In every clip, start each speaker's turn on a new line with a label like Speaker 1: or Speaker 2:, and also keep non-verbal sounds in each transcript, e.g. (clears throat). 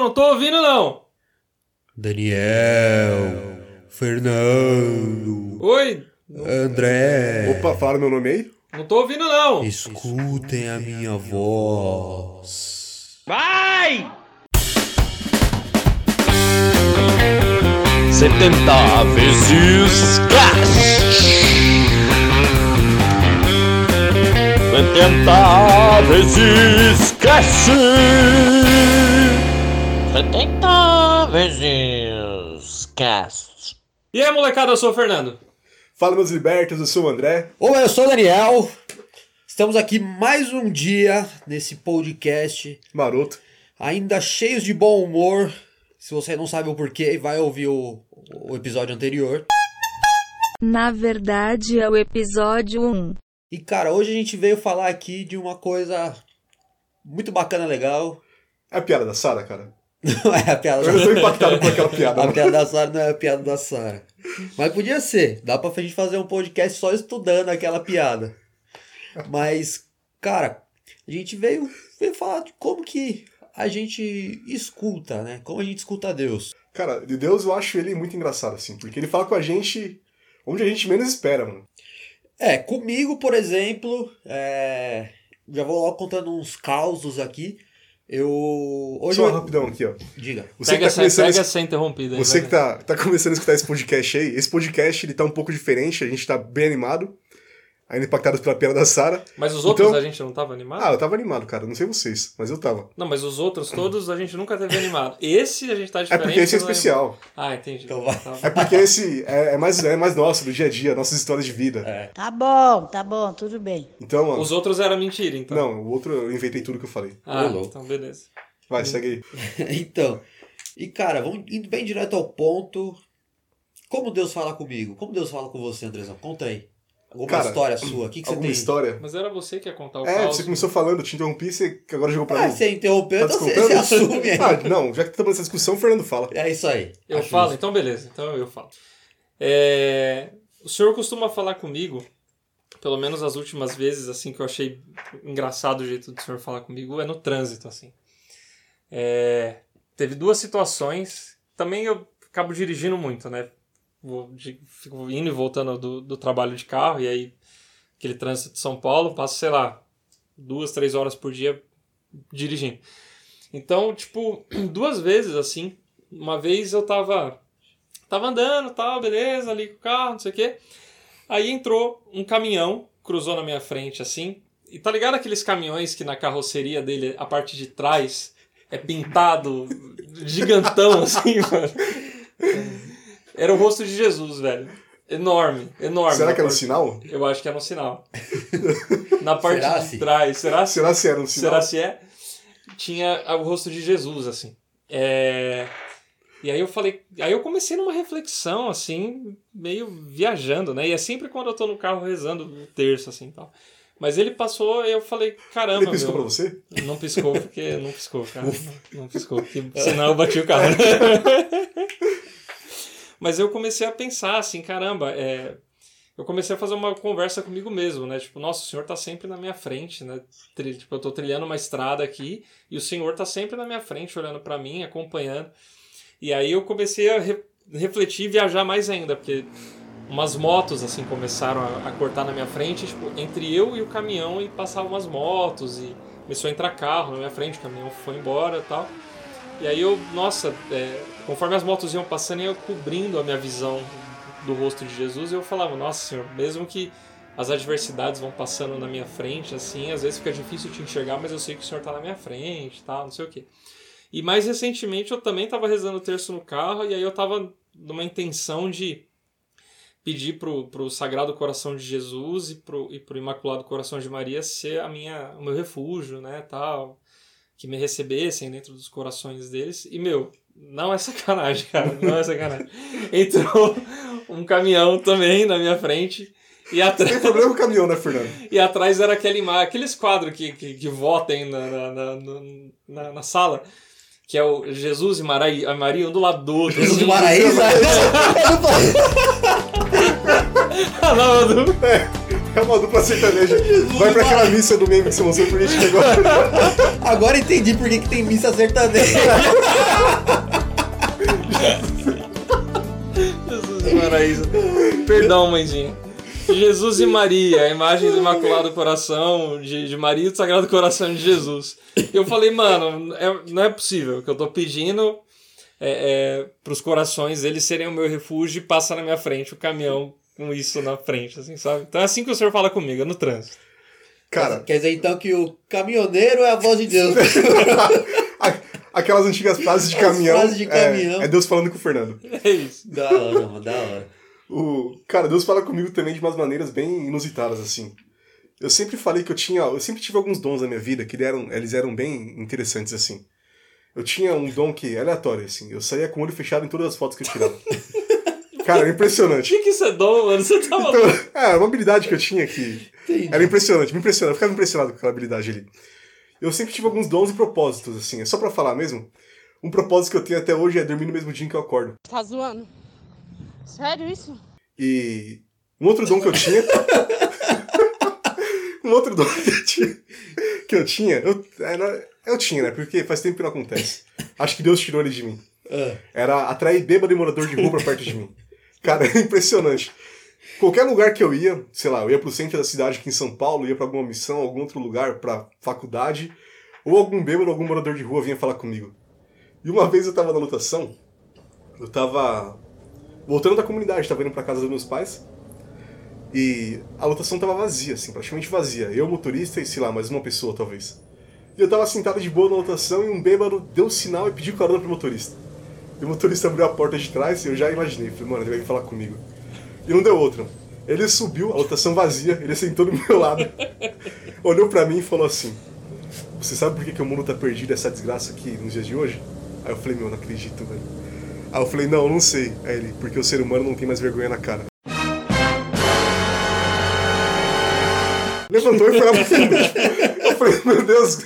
Speaker 1: Não tô ouvindo não.
Speaker 2: Daniel, Fernando,
Speaker 1: Oi,
Speaker 2: André.
Speaker 3: Opa, fala meu nome aí?
Speaker 1: não tô ouvindo não.
Speaker 2: Escutem a minha voz.
Speaker 4: Vai! 70 vezes cash. 70 vezes cash. 70 vezes cash.
Speaker 1: E aí, molecada, eu sou o Fernando.
Speaker 3: Fala meus libertos, eu sou o André.
Speaker 2: Olá, eu sou o Daniel. Estamos aqui mais um dia nesse podcast,
Speaker 3: Maroto.
Speaker 2: ainda cheios de bom humor. Se você não sabe o porquê, vai ouvir o, o episódio anterior.
Speaker 5: Na verdade é o episódio 1.
Speaker 2: E cara, hoje a gente veio falar aqui de uma coisa muito bacana, legal.
Speaker 3: É a piada da Sara, cara.
Speaker 2: Não é a piada
Speaker 3: Eu tô impactado com aquela piada.
Speaker 2: A piada da Sara não é a piada da Sara. Mas podia ser. Dá pra gente fazer um podcast só estudando aquela piada. Mas, cara, a gente veio, veio falar de como que a gente escuta, né? Como a gente escuta Deus.
Speaker 3: Cara, de Deus eu acho ele muito engraçado, assim. Porque ele fala com a gente onde a gente menos espera, mano.
Speaker 2: É, comigo, por exemplo, é, já vou logo contando uns causos aqui. Eu. Hoje
Speaker 3: Só
Speaker 2: eu...
Speaker 3: rapidão aqui, ó.
Speaker 2: Diga.
Speaker 3: Você
Speaker 1: pega
Speaker 3: que tá começando
Speaker 1: pega
Speaker 3: esse-
Speaker 1: ser interrompido aí.
Speaker 3: Você
Speaker 1: vai.
Speaker 3: que tá, tá começando a escutar esse podcast aí, esse podcast ele tá um pouco diferente, a gente tá bem animado, ainda impactado pela piada da Sara.
Speaker 1: Mas os outros
Speaker 3: Então-
Speaker 1: a gente não tava animado?
Speaker 3: Ah, eu tava animado, cara, não sei vocês, mas eu tava.
Speaker 1: Não, mas os outros todos a gente nunca teve animado. Esse a gente tá
Speaker 3: É
Speaker 1: diferente.
Speaker 3: porque esse é especial.
Speaker 1: Ah, entendi.
Speaker 2: Então.
Speaker 1: Tá.
Speaker 3: É porque esse é, é mais, é mais nosso, do dia a dia, nossas histórias de vida.
Speaker 6: Tá bom, tá bom, tudo bem.
Speaker 3: Então, mano,
Speaker 1: Os outros era mentira, então.
Speaker 3: não, o outro eu inventei tudo que eu falei.
Speaker 1: Ah,
Speaker 2: Ô, louco.
Speaker 1: então beleza.
Speaker 3: Vai, segue aí. (laughs)
Speaker 2: então. E cara, vamos indo bem direto ao ponto. Como Deus fala comigo? Como Deus fala com você, Andrezão? Conta aí. Alguma
Speaker 3: Cara,
Speaker 2: história sua? O que, que você
Speaker 3: Alguma
Speaker 2: tem?
Speaker 3: história?
Speaker 1: Mas era você que ia contar o
Speaker 3: É,
Speaker 1: caos.
Speaker 3: você começou falando, eu te interrompi, você que agora jogou pra
Speaker 2: Ah,
Speaker 3: mim.
Speaker 2: você interrompeu,
Speaker 3: Tá
Speaker 2: então você, (laughs) você assume aí.
Speaker 3: Ah, não, já que estamos nessa discussão, o Fernando fala.
Speaker 2: É isso aí.
Speaker 1: Eu
Speaker 2: Acho
Speaker 1: falo,
Speaker 2: justo.
Speaker 1: então beleza. Então eu falo. É, O senhor costuma falar comigo, pelo menos as últimas vezes, assim, que eu achei engraçado o jeito do senhor falar comigo, é no trânsito, assim. É, Teve duas situações. Também eu acabo dirigindo muito, né? Vou de- Fico indo e voltando do, do trabalho de carro, e aí aquele trânsito de São Paulo, passo, sei lá, duas, três horas por dia dirigindo. Então, tipo, (clears throat) duas vezes assim. Uma vez eu tava. Tava andando, tal, beleza, ali com o carro, não sei o quê. Aí entrou um caminhão, cruzou na minha frente assim. E tá ligado aqueles caminhões que na carroceria dele, a parte de trás é pintado (laughs) gigantão assim, mano? (laughs) Era o rosto de Jesus, velho. Enorme, enorme.
Speaker 3: Será que era um sinal?
Speaker 1: Eu acho que era um sinal. (laughs) Na parte
Speaker 2: Será
Speaker 1: de
Speaker 2: se?
Speaker 1: trás. Será se?
Speaker 3: Será se era um sinal?
Speaker 1: Será se é? Tinha o rosto de Jesus, assim. É... E aí eu falei. Aí eu comecei numa reflexão, assim, meio viajando, né? E é sempre quando eu tô no carro rezando o terço, assim e tal. Mas ele passou e eu falei, caramba.
Speaker 3: Ele piscou
Speaker 1: meu,
Speaker 3: pra você?
Speaker 1: Não piscou, porque não piscou, cara. Não, não piscou, porque senão eu bati o carro. (laughs) Mas eu comecei a pensar assim, caramba, é, eu comecei a fazer uma conversa comigo mesmo, né? Tipo, nossa, o senhor tá sempre na minha frente, né? Tipo, eu tô trilhando uma estrada aqui e o senhor tá sempre na minha frente, olhando pra mim, acompanhando. E aí eu comecei a re- refletir e viajar mais ainda, porque umas motos assim começaram a, a cortar na minha frente, tipo, entre eu e o caminhão e passavam umas motos e começou a entrar carro na minha frente, o caminhão foi embora e tal. E aí eu, nossa, é, conforme as motos iam passando, ia cobrindo a minha visão do rosto de Jesus, eu falava, nossa senhor, mesmo que as adversidades vão passando na minha frente, assim, às vezes fica difícil te enxergar, mas eu sei que o senhor tá na minha frente, tal, não sei o quê. E mais recentemente eu também estava rezando o terço no carro, e aí eu tava numa intenção de pedir pro, pro Sagrado Coração de Jesus e pro, e pro Imaculado Coração de Maria ser a minha, o meu refúgio, né, tal, que me recebessem dentro dos corações deles. E, meu, não é sacanagem, cara, não é sacanagem. (laughs) Entrou um caminhão também na minha frente e atrás...
Speaker 3: Tem problema com o caminhão, né, Fernando? (laughs)
Speaker 1: E atrás era aquela imagem, aqueles quadros que, que, que votem na, na, na, na, na sala, que é o Jesus e Maria, a Maria um do lado do outro.
Speaker 2: Jesus
Speaker 1: assim.
Speaker 2: de Maraíza. (laughs)
Speaker 1: Ah, não, do- (laughs)
Speaker 3: É uma dupla sertaneja. Vai pra aquela missa do meme que você mostrou pra gente (laughs) agora.
Speaker 2: Agora entendi por que, que tem missa sertaneja.
Speaker 1: Jesus e Maraísa. Perdão, mãezinha. Jesus e Maria, a imagem do Imaculado Coração, de, de Maria e do Sagrado Coração de Jesus. Eu falei, mano, é- não é possível que eu tô pedindo é, é, pros corações eles serem o meu refúgio e passa na minha frente o caminhão com isso na frente, assim, sabe? Então é assim que o senhor fala comigo, é no trânsito.
Speaker 3: Cara,
Speaker 2: Quer dizer então que o caminhoneiro é a voz de Deus. (laughs)
Speaker 3: aquelas antigas frases de
Speaker 2: As
Speaker 3: caminhão.
Speaker 2: frases de caminhão.
Speaker 3: É, é Deus falando com o Fernando.
Speaker 1: É isso.
Speaker 2: da hora, mano, da hora.
Speaker 3: O, cara, Deus fala comigo também de umas maneiras bem inusitadas, assim. Eu sempre falei que eu tinha. Eu sempre tive alguns dons na minha vida que eram, eles eram bem interessantes, assim. Eu tinha um dom que é aleatório, assim. Eu saía com o olho fechado em todas as fotos que eu tirava. (laughs) Cara, era
Speaker 1: O
Speaker 3: impressionante.
Speaker 1: que, que isso é dom, mano? Você tá maluco?
Speaker 3: Então, é, uma habilidade que eu tinha que.
Speaker 2: Entendi.
Speaker 3: Era impressionante, me impressionava, eu ficava impressionado com aquela habilidade ali. Eu sempre tive alguns dons e propósitos, assim, é só pra falar mesmo. Um propósito que eu tenho até hoje é dormir no mesmo dia em que eu acordo.
Speaker 7: Tá zoando? Sério isso?
Speaker 3: E um outro dom que eu tinha. (laughs) um outro dom que eu tinha. Que eu tinha. Eu, era- eu tinha, né? Porque faz tempo que não acontece. Acho que Deus tirou ele de mim.
Speaker 2: Ah,
Speaker 3: Era atrair bêbado e morador de rua pra perto de mim. Cara, (laughs) é impressionante. Qualquer lugar que eu ia, sei lá, eu ia pro centro da cidade aqui em São Paulo, ia pra alguma missão, algum outro lugar, pra faculdade, ou algum bêbado, algum morador de rua vinha falar comigo. E uma vez eu tava na lotação, eu tava voltando da comunidade, tava indo pra casa dos meus pais, e a lotação tava vazia, assim, praticamente vazia. Eu, motorista e, sei lá, mais uma pessoa, talvez. E eu tava sentado de boa na lotação e um bêbado deu sinal e pediu carona pro motorista. E o motorista abriu a porta de trás e eu já imaginei. Falei, mano, ele vai falar comigo. E não deu outra. Ele subiu, a lotação vazia, ele sentou do meu lado, (laughs) olhou pra mim e falou assim: Você sabe por que, que o mundo tá perdido, essa desgraça aqui nos dias de hoje? Aí eu falei, meu, não acredito, velho. Aí eu falei, não, eu não sei. Aí ele, porque o ser humano não tem mais vergonha na cara. Levantou e foi lá pro (laughs) fundo. Eu falei, meu Deus,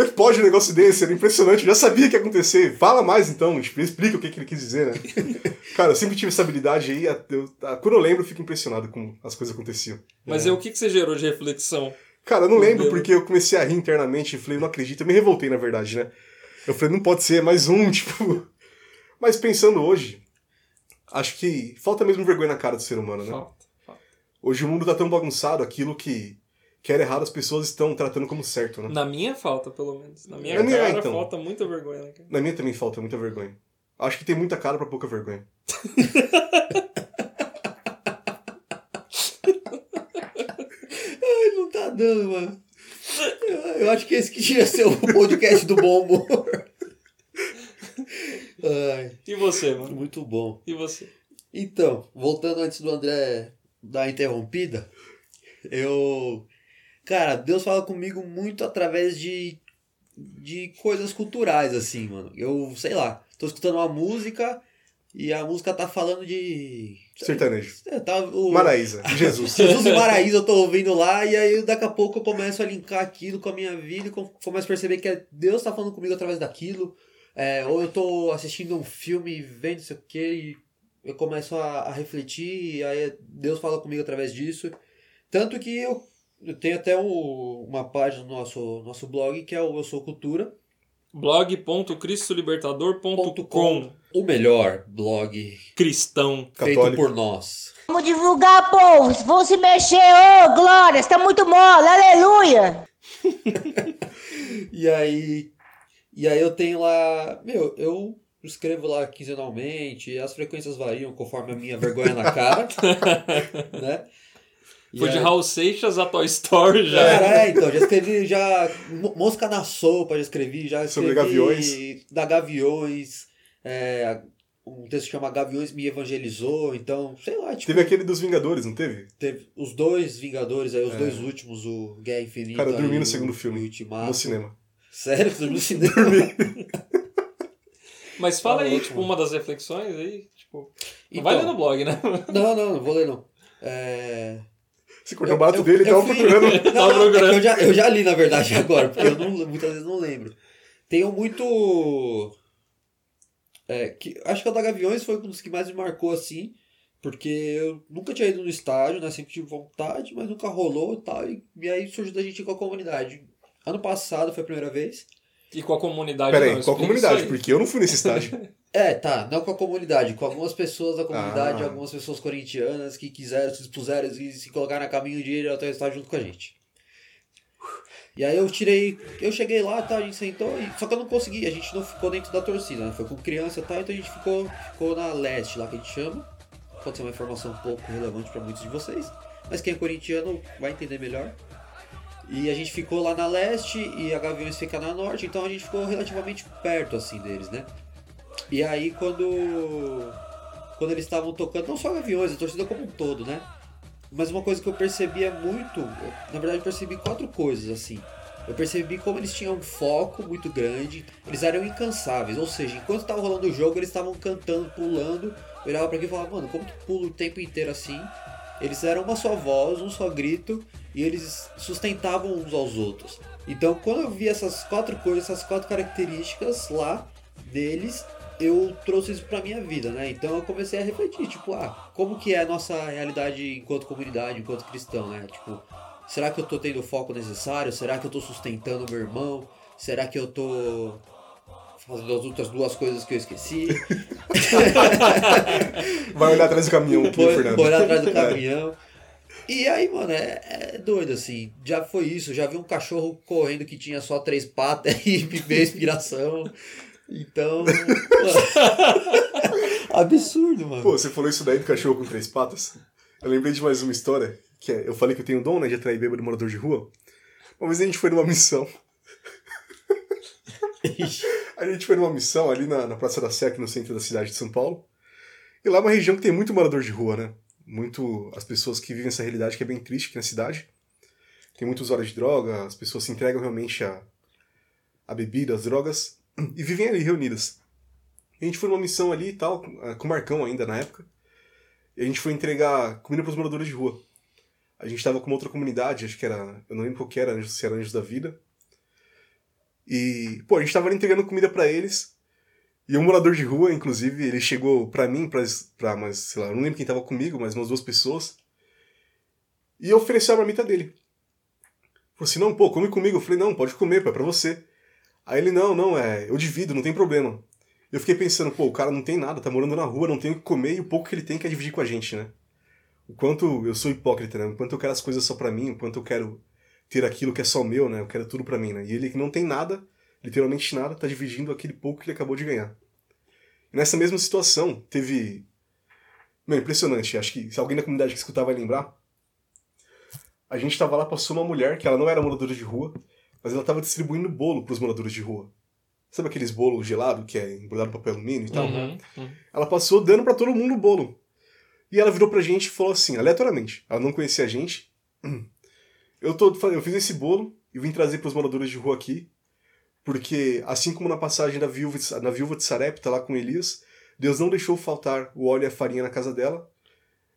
Speaker 3: como é que pode um negócio desse? Era impressionante, eu já sabia que ia acontecer. Fala mais então, explica o que, que ele quis dizer, né? (laughs) Cara, eu sempre tive essa habilidade aí. eu- quando eu lembro, eu fico impressionado com as coisas que aconteciam.
Speaker 1: Mas é o que, que você gerou de reflexão?
Speaker 3: Cara, eu não lembro
Speaker 1: Meu.
Speaker 3: porque eu comecei a rir internamente e falei, não acredito. Eu me revoltei, na verdade, né? Eu falei, não pode ser, é mais um, (laughs) tipo. Mas pensando hoje, acho que falta mesmo vergonha na cara do ser humano, né?
Speaker 1: Falta. falta.
Speaker 3: Hoje o mundo tá tão bagunçado, aquilo que, que era errado as pessoas estão tratando como certo, né?
Speaker 1: Na minha falta, pelo menos. Na minha
Speaker 3: Na minha,
Speaker 1: cara
Speaker 3: então.
Speaker 1: falta muita vergonha, né, cara?
Speaker 3: Na minha também falta muita vergonha. Acho que tem muita cara pra pouca vergonha. (laughs)
Speaker 2: Ai, não tá dando, mano. Eu, acho que esse que tinha ser o podcast do bom humor. Ai,
Speaker 1: E você, mano?
Speaker 2: muito bom.
Speaker 1: E você?
Speaker 2: Então, voltando antes do André dar a interrompida, eu. Cara, Deus fala comigo muito através de, de coisas culturais, assim, mano. Eu, sei lá, tô escutando uma música e a música tá falando de.
Speaker 3: Sertanejo.
Speaker 2: É, tá, o,
Speaker 3: Maraísa, (laughs) Jesus.
Speaker 2: Jesus e Maraísa eu tô ouvindo lá, e aí daqui a pouco eu começo a linkar aquilo com a minha vida e com- começo a perceber que é Deus tá falando comigo através daquilo. É, ou eu tô assistindo um filme, vendo não sei o que, e eu começo a, a refletir, e aí Deus fala comigo através disso. Tanto que eu, eu tenho até um- uma página no nosso, nosso blog que é o Eu Sou Cultura.
Speaker 1: blog.cristolibertador.com
Speaker 2: O melhor blog
Speaker 1: Cristão.
Speaker 2: feito
Speaker 3: Católico.
Speaker 2: por nós.
Speaker 6: Vamos divulgar, povo. Vão se mexer. Ô, glória. Está muito mole. Aleluia. (laughs)
Speaker 2: E aí, e aí eu tenho lá, meu, eu escrevo lá quinzenalmente, as frequências variam conforme a minha vergonha na cara, (laughs) né? E
Speaker 1: Foi de
Speaker 2: aí-
Speaker 1: Raul Seixas a Toy Story já.
Speaker 2: Cara, é, então, já escrevi, já, mo- Mosca na Sopa, já escrevi, já escrevi...
Speaker 3: Sobre gaviões.
Speaker 2: Da Gaviões, é, um texto que chama Gaviões me evangelizou, então, sei lá, tipo,
Speaker 3: Teve aquele dos Vingadores, não teve?
Speaker 2: teve os dois Vingadores aí, os dois últimos, o Guerra Infinita
Speaker 3: Cara, eu dormi no
Speaker 2: o-
Speaker 3: segundo filme.
Speaker 2: Ultimato.
Speaker 3: No cinema.
Speaker 2: Sério, você dormiu no (laughs) cinema?
Speaker 1: Mas fala
Speaker 2: Tá
Speaker 1: aí, tipo, uma das reflexões aí. Tipo, não
Speaker 2: Então.
Speaker 1: vai ler no blog, né?
Speaker 2: Não, não, não vou ler não. É...
Speaker 3: Você cortou o barato dele,
Speaker 2: eu
Speaker 3: tava
Speaker 2: fui-
Speaker 3: procurando. (laughs)
Speaker 2: Não,
Speaker 1: Tava
Speaker 2: não, é eu, já, eu já li, na verdade, (laughs) agora, porque eu não, muitas vezes não lembro. Tenho muito. É, que, acho que o da Gaviões foi um dos que mais me marcou assim. Porque eu nunca tinha ido no estádio, né? Sempre tive vontade, mas nunca rolou e tal. E, e aí surgiu da gente ir com a comunidade. Ano passado foi a primeira vez.
Speaker 1: E com a comunidade.
Speaker 3: Pera
Speaker 1: não,
Speaker 3: aí, qual
Speaker 1: explica
Speaker 3: comunidade? Porque eu não fui nesse estádio. (laughs)
Speaker 2: É, tá, não com a comunidade, com algumas pessoas da comunidade,
Speaker 3: Ah.
Speaker 2: algumas pessoas corintianas que quiseram, se dispuseram e se colocaram a caminho de ir até o estádio junto com a gente. E aí eu tirei, eu cheguei lá, tá, a gente sentou, e, só que eu não consegui, a gente não ficou dentro da torcida, né? Foi com criança e tal, então a gente ficou, ficou na leste lá que a gente chama. Pode ser uma informação um pouco relevante para muitos de vocês, mas quem é corintiano vai entender melhor. E a gente ficou lá na leste e a Gaviões fica na norte, então a gente ficou relativamente perto assim deles, né? E aí quando quando eles estavam tocando, não só Gaviões, a torcida como um todo, né? Mas uma coisa que eu percebia muito, na verdade eu percebi quatro coisas assim. Eu percebi como eles tinham um foco muito grande, eles eram incansáveis, ou seja, enquanto estava rolando o jogo, eles estavam cantando, pulando. Eu olhava pra aqui e falava, mano, como tu pula o tempo inteiro assim? Eles eram uma só voz, um só grito, e eles sustentavam uns aos outros. Então, quando eu vi essas quatro coisas, essas quatro características lá deles, eu trouxe isso pra minha vida, né? Então eu comecei a refletir, tipo, ah, como que é a nossa realidade enquanto comunidade, enquanto cristão, né? Tipo, será que eu tô tendo o foco necessário? Será que eu tô sustentando meu irmão? Será que eu tô fazendo as outras duas coisas que eu esqueci? (laughs)
Speaker 3: Vai olhar atrás do caminhão aqui, Fernando.
Speaker 2: foi lá atrás do (laughs) caminhão. E aí, mano, é, é doido assim. Já foi isso. Já vi um cachorro correndo que tinha só três patas (laughs) e me veio inspiração. Então. (laughs) absurdo, mano.
Speaker 3: Pô, você falou isso daí do cachorro com três patas? Eu lembrei de mais uma história, que é, eu falei que eu tenho dom, né, de atrair bêbado morador de rua. Uma vez a gente foi numa missão. A gente foi numa missão ali na, na Praça da Sé, aqui no centro da cidade de São Paulo. E lá é uma região que tem muito morador de rua, né? Muito as pessoas que vivem essa realidade que é bem triste aqui na cidade. Tem muito usuário de droga, as pessoas se entregam realmente a, a bebida, as drogas, (clears throat) e vivem ali reunidas. A gente foi numa missão ali e tal, com com o Marcão ainda na época. E a gente foi entregar comida para os moradores de rua. A gente tava com uma outra comunidade, acho que era. Eu não lembro qual que era, se era Anjos da Vida. E, pô, a gente tava ali entregando comida para eles. E um morador de rua, inclusive, ele chegou pra mim, pra, pra mas, sei lá, eu não lembro quem tava comigo, mas umas duas pessoas. E ofereceu a marmita dele. Falou assim: não, pô, come comigo. Eu falei: não, pode comer, pô, é pra você. Aí ele: não, não, é, eu divido, não tem problema. Eu fiquei pensando: pô, o cara não tem nada, tá morando na rua, não tem o que comer e o pouco que ele tem quer dividir com a gente, né? O quanto eu sou hipócrita, né? O quanto eu quero as coisas só pra mim, o quanto eu quero ter aquilo que é só meu, né? Eu quero tudo pra mim, né? E ele que não tem nada, literalmente nada, tá dividindo aquele pouco que ele acabou de ganhar. E nessa mesma situação, teve. Meu, impressionante. Acho que se alguém da comunidade que escutar vai lembrar. A gente tava lá, passou uma mulher, que ela não era moradora de rua, mas ela tava distribuindo bolo pros moradores de rua. Sabe aqueles bolos gelados que é embrulhado em papel alumínio e tal?
Speaker 1: Uhum, uhum.
Speaker 3: Ela passou dando pra todo mundo o bolo. E ela virou pra gente e falou assim, aleatoriamente. Ela não conhecia a gente. Eu, tô, eu fiz esse bolo e vim trazer pros moradores de rua aqui. Porque, assim como na passagem da viúva de, na viúva de Sarepta lá com Elias, Deus não deixou faltar o óleo e a farinha na casa dela.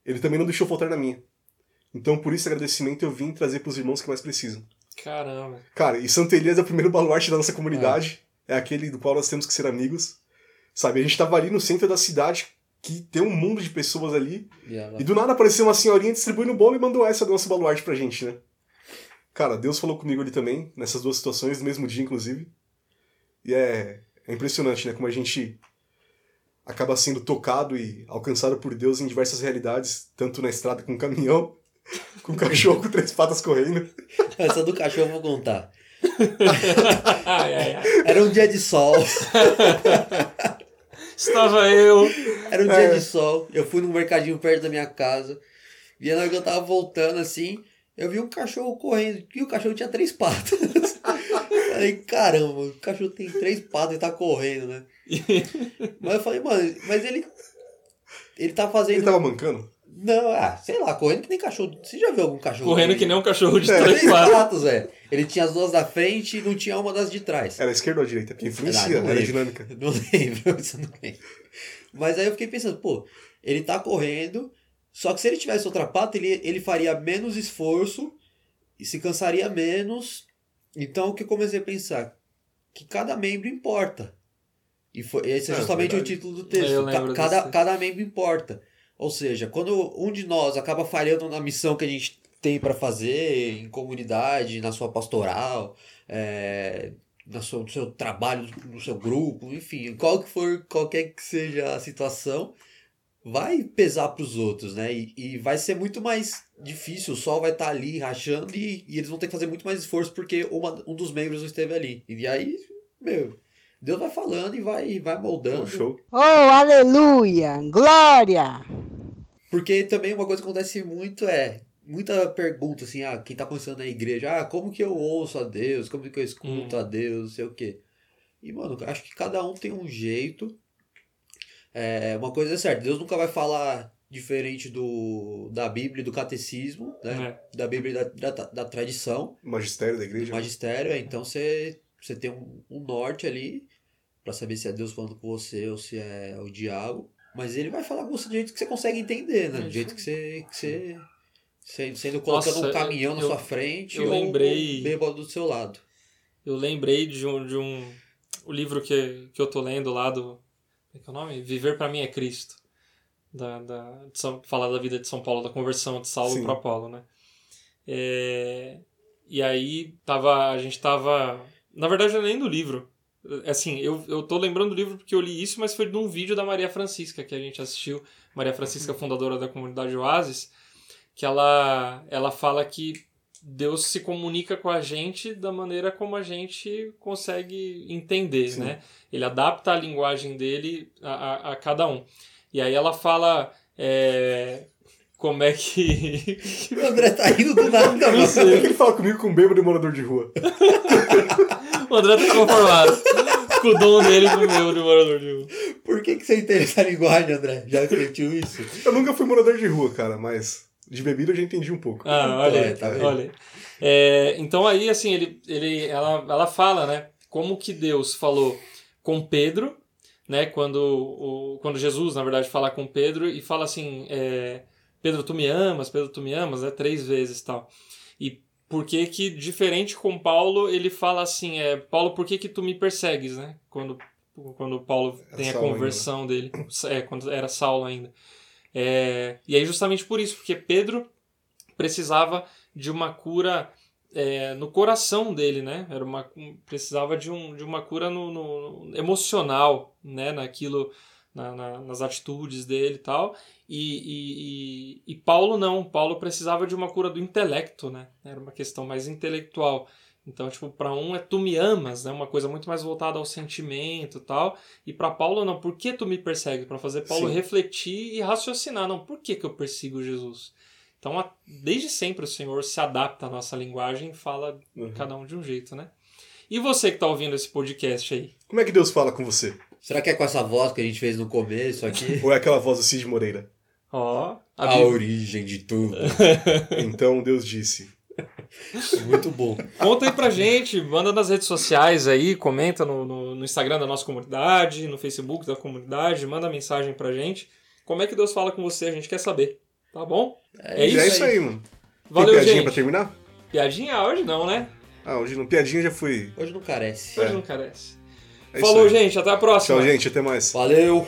Speaker 3: Ele também não deixou faltar na minha. Então, por esse agradecimento, eu vim trazer pros irmãos que mais precisam.
Speaker 1: Caramba.
Speaker 3: Cara, e Santo Elias é o primeiro baluarte da nossa comunidade. É, aquele do qual nós temos que ser amigos. Sabe, a gente tava ali no centro da cidade, que tem um mundo de pessoas ali.
Speaker 2: E ela-
Speaker 3: E do nada apareceu uma senhorinha distribuindo bolo e mandou essa do nosso baluarte pra gente, né? Cara, Deus falou comigo ali também, nessas duas situações, no mesmo dia, inclusive. E é, é impressionante, né? Como a gente acaba sendo tocado e alcançado por Deus em diversas realidades, tanto na estrada com caminhão, com cachorro com três patas correndo.
Speaker 2: Essa do cachorro eu vou contar.
Speaker 1: Ai, ai, ai.
Speaker 2: Era um dia de sol.
Speaker 1: Estava eu.
Speaker 2: Era um
Speaker 3: É.
Speaker 2: dia de sol. Eu fui num mercadinho perto da minha casa. E na hora que eu tava voltando assim, eu vi um cachorro correndo. E o cachorro tinha três patas. (laughs) falei, caramba, o cachorro tem três patas e tá correndo, né? (laughs) Mas eu falei, mano, mas ele. Ele tá fazendo.
Speaker 3: Ele tava mancando?
Speaker 2: Não, ah, sei lá, correndo que nem cachorro. Você já viu algum cachorro?
Speaker 1: Correndo que nem um cachorro de (laughs)
Speaker 3: É.
Speaker 1: três patas.
Speaker 2: velho. Ele tinha as duas da frente e não tinha uma das de trás.
Speaker 3: Era a esquerda ou a direita? Porque influencia,
Speaker 2: Ah, não
Speaker 3: era
Speaker 2: lembro.
Speaker 3: dinâmica. (laughs)
Speaker 2: Não lembro, (laughs) isso não lembro. Mas aí eu fiquei pensando, pô, ele tá correndo, só que se ele tivesse outra pata, ele, ele faria menos esforço e se cansaria menos. Então o que eu comecei a pensar? Que cada membro importa. E foi, esse é
Speaker 3: É,
Speaker 2: justamente o
Speaker 3: verdade.
Speaker 2: título do texto. Cada,
Speaker 1: desse.
Speaker 2: cada membro importa. Ou seja, quando um de nós acaba falhando na missão que a gente tem para fazer em comunidade, na sua pastoral, é, na sua, no seu trabalho, no seu grupo, enfim, qual que for, qualquer que seja a situação, vai pesar para os outros, né? E, e vai ser muito mais difícil, o sol vai estar ali rachando e, e eles vão ter que fazer muito mais esforço porque uma, um dos membros não esteve ali. E aí, meu, Deus vai falando e vai, vai moldando.
Speaker 3: Show.
Speaker 6: Oh, aleluia! Glória!
Speaker 2: Porque também uma coisa que acontece muito é muita pergunta assim, ah, quem tá começando na igreja, ah, como que eu ouço a Deus, como que eu escuto
Speaker 1: Hum.
Speaker 2: a Deus, não sei o quê. E, mano, acho que cada um tem um jeito. É, uma coisa é certa, Deus nunca vai falar diferente do da Bíblia e do catecismo, né? Da Bíblia e da, da, da tradição,
Speaker 3: Magistério da igreja.
Speaker 2: magistério, é, então você, você tem um, um norte ali pra saber se é Deus falando com você ou se é o diabo. Mas ele vai falar com você do jeito que você consegue entender, né? Do jeito que você, que você sendo, colocando
Speaker 1: Nossa,
Speaker 2: um caminhão na
Speaker 1: eu-
Speaker 2: sua frente
Speaker 1: eu
Speaker 2: ou
Speaker 1: lembrei-
Speaker 2: um bêbado do seu lado.
Speaker 1: Eu lembrei de um, de um o livro que, que eu tô lendo lá do. Como é que é o nome? Viver para mim é Cristo. Da, da, São, falar da vida de São Paulo, da conversão de Saulo para Paulo, né? É, e aí tava, a gente tava. Na verdade, eu nem do livro. É Assim, eu, eu tô lembrando do livro porque eu li isso, mas foi de um vídeo da Maria Francisca que a gente assistiu. Maria Francisca, fundadora da comunidade Oasis, que ela, ela fala que Deus se comunica com a gente da maneira como a gente consegue entender,
Speaker 3: Sim.
Speaker 1: né? Ele adapta a linguagem dele a, a, a cada um. E aí ela fala é, como é que... (laughs)
Speaker 2: O André tá indo do nada,
Speaker 1: Não
Speaker 3: Por que ele fala comigo com um bêbado e morador de rua? (laughs)
Speaker 1: o André tá conformado com o dom dele com o meu de (laughs) morador de rua.
Speaker 2: Por que, que você entende essa linguagem, André? Já refletiu isso?
Speaker 3: Eu nunca fui morador de rua, cara, mas de bebida eu já entendi um pouco.
Speaker 1: Ah, olha aí,
Speaker 2: É, tá vendo?
Speaker 1: olha. É, então aí, assim, ele, ele, ela, ela fala, né, como que Deus falou com Pedro, né, quando, o, quando Jesus, na verdade, fala com Pedro e fala assim, é, Pedro, tu me amas, Pedro, tu me amas, né, três vezes tal. E por que que, diferente com Paulo, ele fala assim, é, Paulo, por que que tu me persegues, né, quando, quando Paulo
Speaker 3: É
Speaker 1: tem a
Speaker 3: ainda,
Speaker 1: conversão dele, é, quando era Saulo ainda. É, e aí justamente por isso, porque Pedro precisava de uma cura é, no coração dele, né? Era uma, precisava de, um, de uma cura no, no- emocional, né? Naquilo, na- na- nas atitudes dele e tal. E, e, e, e Paulo não. Paulo precisava de uma cura do intelecto, né? Era uma questão mais intelectual. Então, tipo, para um é tu me amas, né? Uma coisa muito mais voltada ao sentimento e tal. E para Paulo não, por que tu me persegue? Para fazer Paulo
Speaker 3: Sim.
Speaker 1: refletir e raciocinar, não, por que que eu persigo Jesus? Então, desde sempre o Senhor se adapta à nossa linguagem e fala
Speaker 3: Uhum.
Speaker 1: cada um de um jeito, né? E você que tá ouvindo esse podcast aí?
Speaker 3: Como é que Deus fala com você?
Speaker 2: Será que é com essa voz que a gente fez no começo aqui?
Speaker 3: Ou é aquela voz do Cid Moreira?
Speaker 1: Ó, a
Speaker 2: A
Speaker 1: Bíblia-
Speaker 2: origem de tudo. (laughs)
Speaker 3: Então Deus disse.
Speaker 2: Muito bom.
Speaker 1: Conta aí pra gente, manda nas redes sociais aí, comenta no, no, no Instagram da nossa comunidade, no Facebook da comunidade, manda mensagem pra gente. Como é que Deus fala com você? A gente quer saber. Tá bom? É,
Speaker 3: E
Speaker 1: isso,
Speaker 3: é isso aí, mano.
Speaker 1: Valeu,
Speaker 3: Tem piadinha
Speaker 1: gente.
Speaker 3: pra terminar?
Speaker 1: Piadinha hoje não, né?
Speaker 3: Ah, hoje não. Piadinha já foi.
Speaker 2: Hoje não carece.
Speaker 1: Hoje
Speaker 3: É.
Speaker 1: não carece.
Speaker 3: É
Speaker 1: Falou, gente. Até a próxima.
Speaker 3: Tchau, gente. Até mais.
Speaker 2: Valeu!